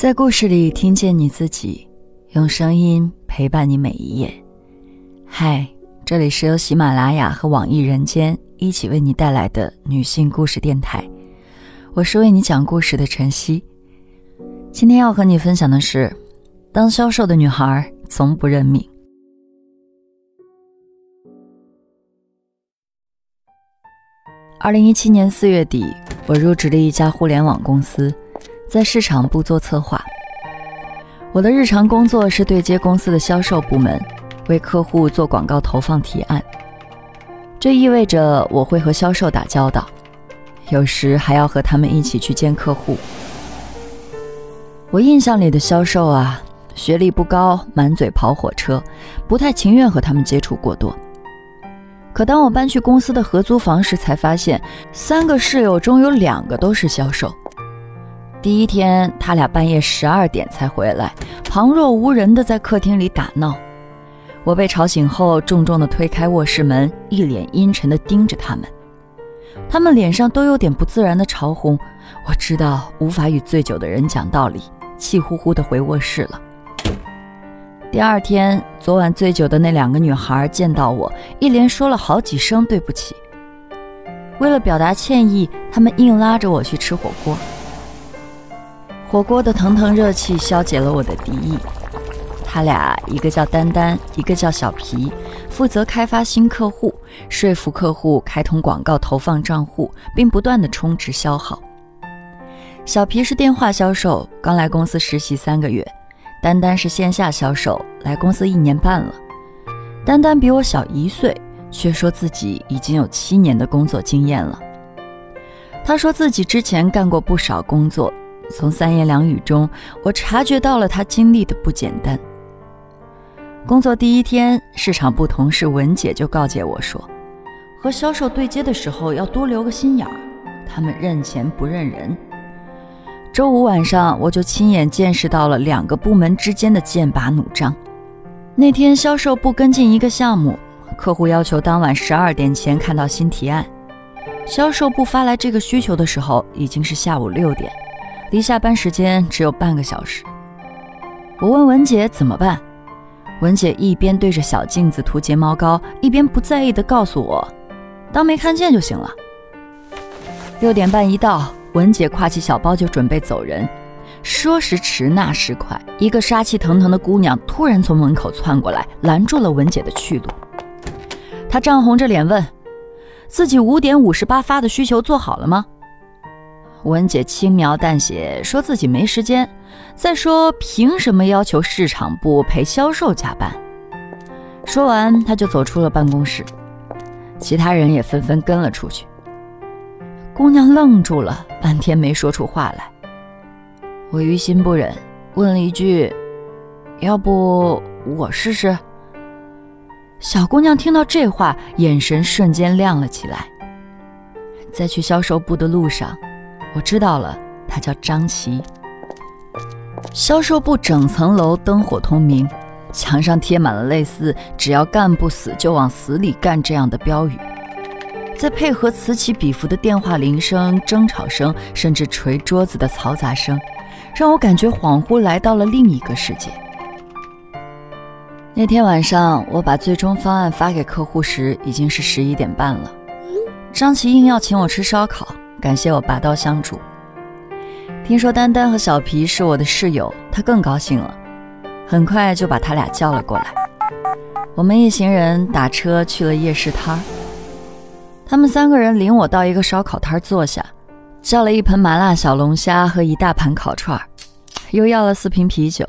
在故事里听见你自己，用声音陪伴你每一页。嗨，这里是由喜马拉雅和网易人间一起为你带来的女性故事电台，我是为你讲故事的晨曦。今天要和你分享的是，当销售的女孩从不认命。二零一七年四月底，我入职了一家互联网公司。在市场部做策划，我的日常工作是对接公司的销售部门，为客户做广告投放提案。这意味着我会和销售打交道，有时还要和他们一起去见客户。我印象里的销售啊，学历不高，满嘴跑火车，不太情愿和他们接触过多。可当我搬去公司的合租房时，才发现三个室友中有两个都是销售。第一天，他俩半夜十二点才回来，旁若无人的在客厅里打闹。我被吵醒后，重重的推开卧室门，一脸阴沉的盯着他们。他们脸上都有点不自然的潮红。我知道无法与醉酒的人讲道理，气呼呼的回卧室了。第二天，昨晚醉酒的那两个女孩见到我，一连说了好几声对不起。为了表达歉意，他们硬拉着我去吃火锅。火锅的腾腾热气消解了我的敌意。他俩一个叫丹丹，一个叫小皮，负责开发新客户，说服客户开通广告投放账户，并不断的充值消耗。小皮是电话销售，刚来公司实习三个月；丹丹是线下销售，来公司一年半了。丹丹比我小一岁，却说自己已经有七年的工作经验了。他说自己之前干过不少工作。从三言两语中，我察觉到了他经历的不简单。工作第一天，市场部同事文姐就告诫我说：“和销售对接的时候要多留个心眼儿，他们认钱不认人。”周五晚上，我就亲眼见识到了两个部门之间的剑拔弩张。那天，销售部跟进一个项目，客户要求当晚十二点前看到新提案。销售部发来这个需求的时候，已经是下午六点。离下班时间只有半个小时，我问文姐怎么办，文姐一边对着小镜子涂睫毛膏，一边不在意地告诉我：“当没看见就行了。”六点半一到，文姐挎起小包就准备走人。说时迟，那时快，一个杀气腾腾的姑娘突然从门口窜过来，拦住了文姐的去路。她涨红着脸问：“自己五点五十八发的需求做好了吗？”文姐轻描淡写说自己没时间，再说凭什么要求市场部陪销售加班？说完，她就走出了办公室，其他人也纷纷跟了出去。姑娘愣住了，半天没说出话来。我于心不忍，问了一句：“要不我试试？”小姑娘听到这话，眼神瞬间亮了起来。在去销售部的路上。我知道了，他叫张琪。销售部整层楼灯火通明，墙上贴满了类似“只要干不死就往死里干”这样的标语。再配合此起彼伏的电话铃声、争吵声，甚至捶桌子的嘈杂声，让我感觉恍惚来到了另一个世界。那天晚上，我把最终方案发给客户时，已经是十一点半了。张琪硬要请我吃烧烤。感谢我拔刀相助。听说丹丹和小皮是我的室友，他更高兴了，很快就把他俩叫了过来。我们一行人打车去了夜市摊儿。他们三个人领我到一个烧烤摊儿坐下，叫了一盆麻辣小龙虾和一大盘烤串儿，又要了四瓶啤酒。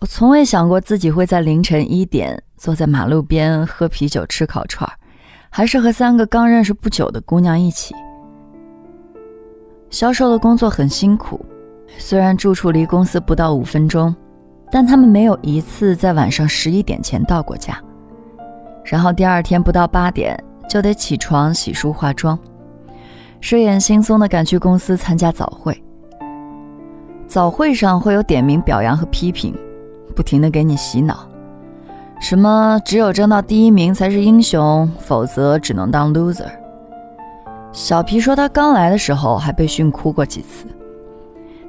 我从未想过自己会在凌晨一点坐在马路边喝啤酒吃烤串儿，还是和三个刚认识不久的姑娘一起。销售的工作很辛苦，虽然住处离公司不到五分钟，但他们没有一次在晚上十一点前到过家。然后第二天不到八点就得起床洗漱化妆，睡眼惺忪的赶去公司参加早会。早会上会有点名表扬和批评，不停的给你洗脑，什么只有争到第一名才是英雄，否则只能当 loser。小皮说，他刚来的时候还被训哭过几次。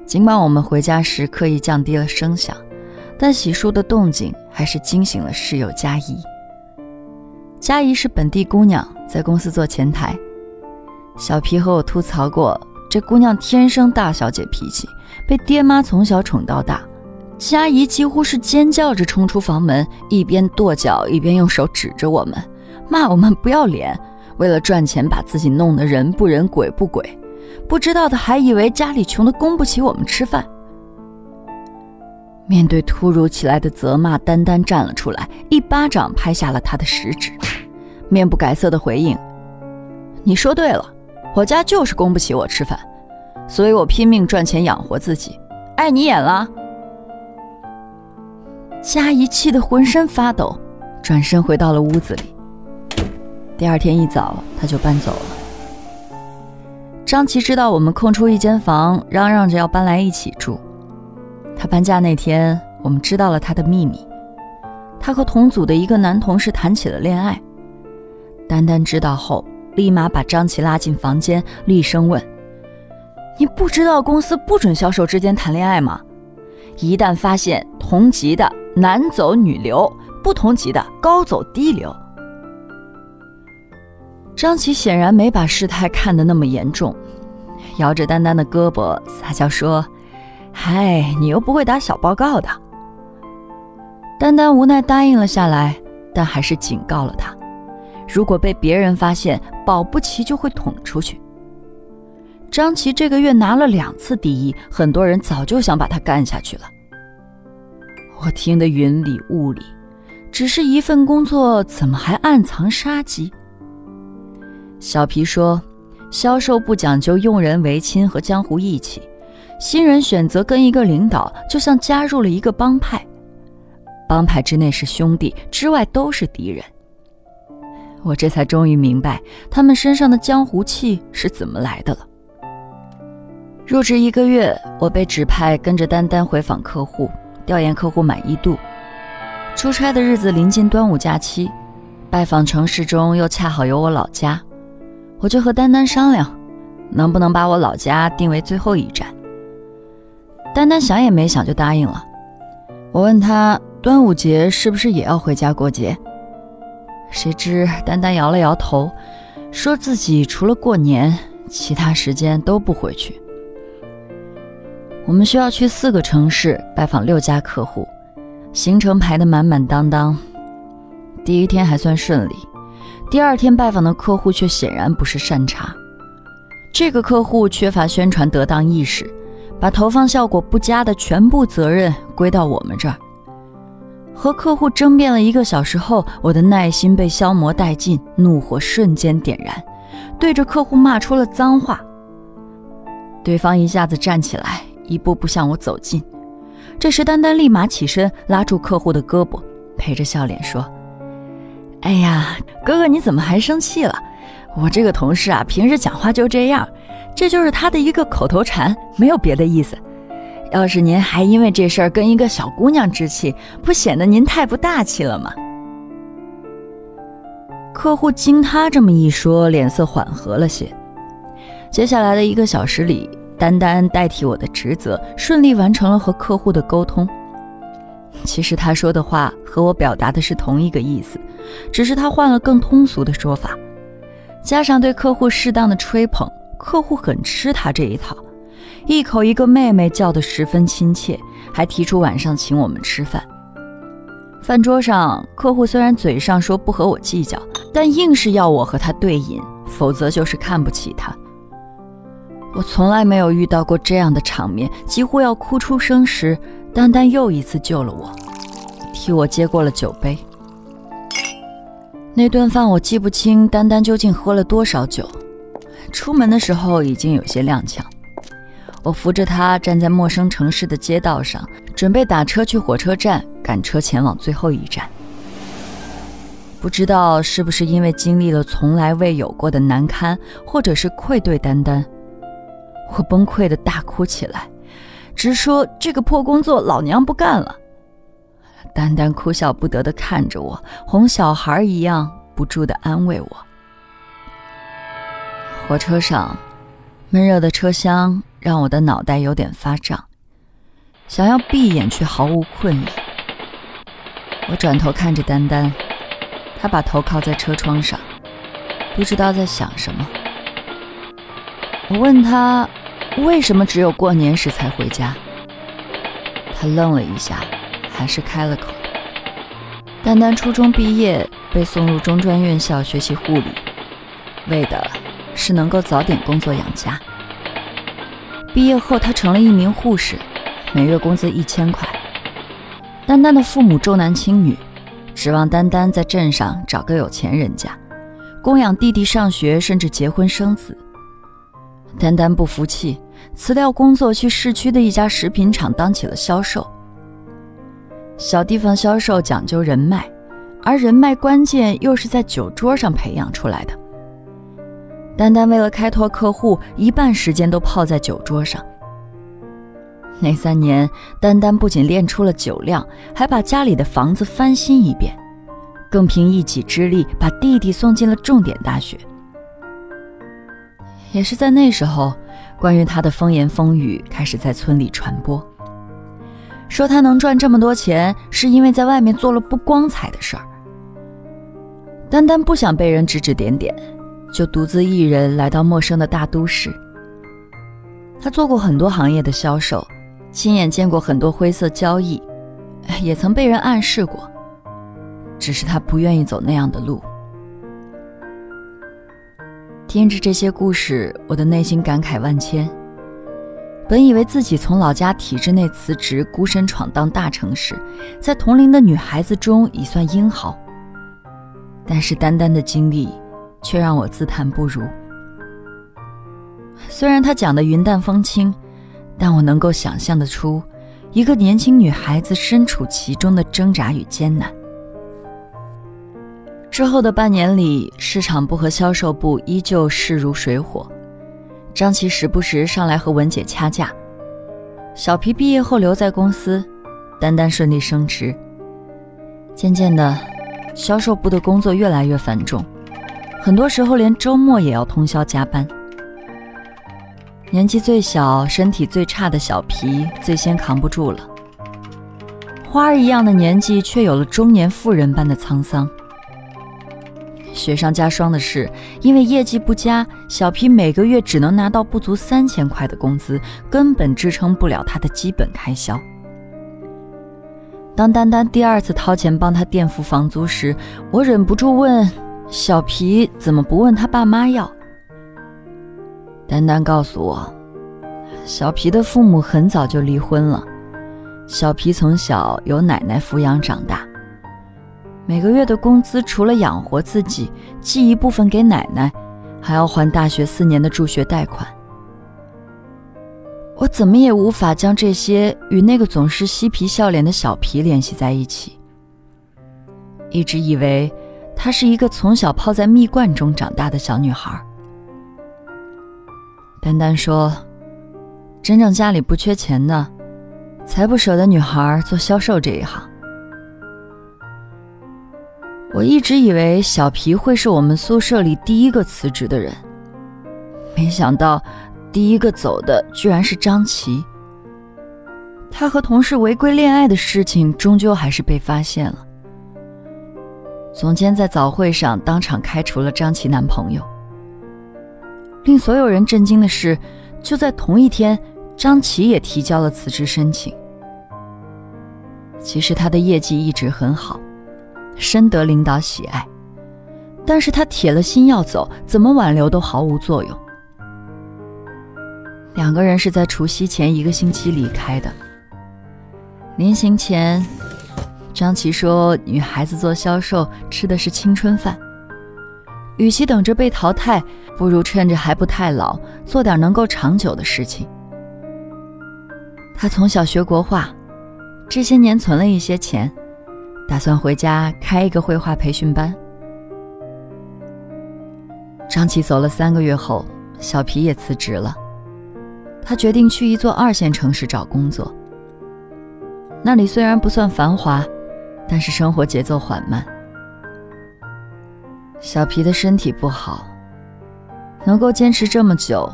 尽管我们回家时刻意降低了声响，但洗漱的动静还是惊醒了室友佳怡。佳怡是本地姑娘，在公司做前台。小皮和我吐槽过，这姑娘天生大小姐脾气，被爹妈从小宠到大。佳怡几乎是尖叫着冲出房门，一边跺脚一边用手指着我们，骂我们不要脸，为了赚钱把自己弄得人不人鬼不鬼。不知道的还以为家里穷得供不起我们吃饭。面对突如其来的责骂，丹丹站了出来，一巴掌拍下了他的食指，面不改色的回应：“你说对了，我家就是供不起我吃饭，所以我拼命赚钱养活自己。碍你眼了？”佳怡气得浑身发抖，转身回到了屋子里。第二天一早，他就搬走了。张琪知道我们空出一间房，嚷嚷着要搬来一起住。他搬家那天，我们知道了他的秘密。他和同组的一个男同事谈起了恋爱。丹丹知道后，立马把张琪拉进房间，厉声问：“你不知道公司不准销售之间谈恋爱吗？一旦发现同级的男走女留，不同级的高走低留。”张琪显然没把事态看得那么严重，摇着丹丹的胳膊撒娇说：“嗨，你又不会打小报告的。”丹丹无奈答应了下来，但还是警告了他：如果被别人发现，保不齐就会捅出去。张琪这个月拿了两次第一，很多人早就想把他干下去了。我听得云里雾里，只是一份工作，怎么还暗藏杀机？小皮说：“销售不讲究用人为亲和江湖义气，新人选择跟一个领导，就像加入了一个帮派。帮派之内是兄弟，之外都是敌人。”我这才终于明白他们身上的江湖气是怎么来的了。入职一个月，我被指派跟着丹丹回访客户，调研客户满意度。出差的日子临近端午假期，拜访城市中又恰好有我老家。我就和丹丹商量，能不能把我老家定为最后一站。丹丹想也没想就答应了。我问他端午节是不是也要回家过节，谁知丹丹摇了摇头，说自己除了过年，其他时间都不回去。我们需要去四个城市拜访六家客户，行程排得满满当当。第一天还算顺利。第二天拜访的客户却显然不是善茬。这个客户缺乏宣传得当意识，把投放效果不佳的全部责任归到我们这儿。和客户争辩了一个小时后，我的耐心被消磨殆尽，怒火瞬间点燃，对着客户骂出了脏话。对方一下子站起来，一步步向我走近。这时，丹丹立马起身拉住客户的胳膊，陪着笑脸说。哎呀，哥哥，你怎么还生气了？我这个同事啊，平时讲话就这样，这就是他的一个口头禅，没有别的意思。要是您还因为这事儿跟一个小姑娘置气，不显得您太不大气了吗？客户经他这么一说，脸色缓和了些。接下来的一个小时里，丹丹代替我的职责，顺利完成了和客户的沟通。其实他说的话和我表达的是同一个意思，只是他换了更通俗的说法，加上对客户适当的吹捧，客户很吃他这一套，一口一个妹妹叫得十分亲切，还提出晚上请我们吃饭。饭桌上，客户虽然嘴上说不和我计较，但硬是要我和他对饮，否则就是看不起他。我从来没有遇到过这样的场面，几乎要哭出声时。丹丹又一次救了我，替我接过了酒杯。那顿饭我记不清丹丹究竟喝了多少酒，出门的时候已经有些踉跄。我扶着她站在陌生城市的街道上，准备打车去火车站，赶车前往最后一站。不知道是不是因为经历了从来未有过的难堪，或者是愧对丹丹，我崩溃的大哭起来。直说这个破工作，老娘不干了。丹丹哭笑不得的看着我，哄小孩一样不住的安慰我。火车上，闷热的车厢让我的脑袋有点发胀，想要闭眼却毫无困意。我转头看着丹丹，她把头靠在车窗上，不知道在想什么。我问她为什么只有过年时才回家，她愣了一下，还是开了口。丹丹初中毕业，被送入中专院校学习护理，为的是能够早点工作养家。毕业后，她成了一名护士，每月工资一千块。丹丹的父母重男轻女，指望丹丹在镇上找个有钱人家，供养弟弟上学，甚至结婚生子。丹丹不服气，辞掉工作，去市区的一家食品厂当起了销售。小地方销售讲究人脉，而人脉关键又是在酒桌上培养出来的。丹丹为了开拓客户，一半时间都泡在酒桌上。那三年，丹丹不仅练出了酒量，还把家里的房子翻新一遍，更凭一己之力把弟弟送进了重点大学。也是在那时候，关于他的风言风语开始在村里传播。说他能赚这么多钱，是因为在外面做了不光彩的事儿。丹丹不想被人指指点点，就独自一人来到陌生的大都市。他做过很多行业的销售，亲眼见过很多灰色交易，也曾被人暗示过，只是他不愿意走那样的路。听着这些故事，我的内心感慨万千。本以为自己从老家体制内辞职，孤身闯荡大城市，在同龄的女孩子中已算英豪。但是丹丹的经历，却让我自叹不如。虽然她讲的云淡风轻，但我能够想象得出，一个年轻女孩子身处其中的挣扎与艰难。之后的半年里，市场部和销售部依旧势如水火。张琪时不时上来和文姐掐架，小皮毕业后留在公司，丹丹顺利升职。渐渐的，销售部的工作越来越繁重，很多时候连周末也要通宵加班。年纪最小、身体最差的小皮最先扛不住了，花儿一样的年纪，却有了中年妇人般的沧桑。雪上加霜的是，因为业绩不佳，小皮每个月只能拿到不足三千块的工资，根本支撑不了他的基本开销。当丹丹第二次掏钱帮他垫付房租时，我忍不住问：“小皮怎么不问他爸妈要？”丹丹告诉我，小皮的父母很早就离婚了，小皮从小由奶奶抚养长大。每个月的工资除了养活自己，寄一部分给奶奶，还要还大学四年的助学贷款。我怎么也无法将这些与那个总是嬉皮笑脸的小皮联系在一起。一直以为她是一个从小泡在蜜罐中长大的小女孩。丹丹说：“真正家里不缺钱的，才不舍得女孩做销售这一行。”我一直以为小皮会是我们宿舍里第一个辞职的人，没想到第一个走的居然是张琪。他和同事违规恋爱的事情终究还是被发现了。总监在早会上当场开除了张琪男朋友。令所有人震惊的是，就在同一天，张琪也提交了辞职申请。其实他的业绩一直很好。深得领导喜爱，但是他铁了心要走，怎么挽留都毫无作用。两个人是在除夕前一个星期离开的。临行前，张琪说：“女孩子做销售吃的是青春饭，与其等着被淘汰，不如趁着还不太老，做点能够长久的事情。”他从小学国画，这些年存了一些钱。打算回家开一个绘画培训班。张琪走了三个月后，小皮也辞职了。他决定去一座二线城市找工作。那里虽然不算繁华，但是生活节奏缓慢。小皮的身体不好，能够坚持这么久，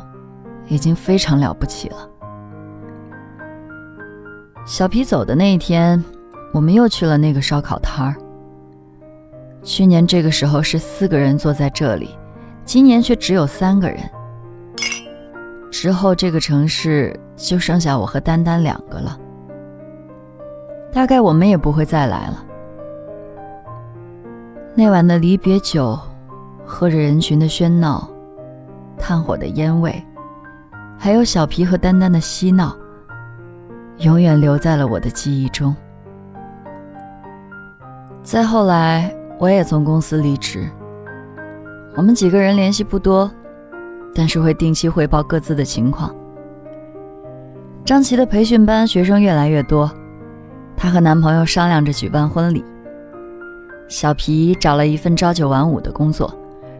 已经非常了不起了。小皮走的那一天，我们又去了那个烧烤摊儿。去年这个时候是四个人坐在这里，今年却只有三个人。之后这个城市就剩下我和丹丹两个了，大概我们也不会再来了。那晚的离别酒，喝着人群的喧闹，炭火的烟味，还有小皮和丹丹的嬉闹，永远留在了我的记忆中。再后来。我也从公司离职，我们几个人联系不多，但是会定期汇报各自的情况。张琪的培训班学生越来越多，她和男朋友商量着举办婚礼。小皮找了一份朝九晚五的工作，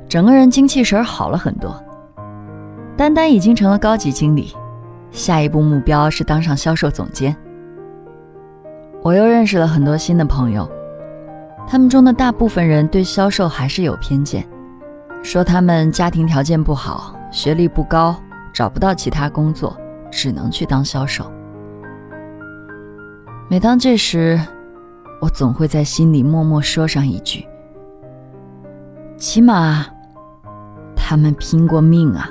整个人精气神好了很多。丹丹已经成了高级经理，下一步目标是当上销售总监。我又认识了很多新的朋友。他们中的大部分人对销售还是有偏见，说他们家庭条件不好，学历不高，找不到其他工作，只能去当销售。每当这时，我总会在心里默默说上一句：“起码，他们拼过命啊。”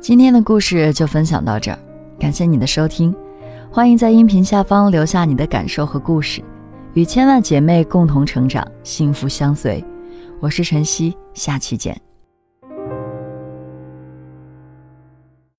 今天的故事就分享到这儿，感谢你的收听，欢迎在音频下方留下你的感受和故事。与千万姐妹共同成长，幸福相随。我是晨曦，下期见。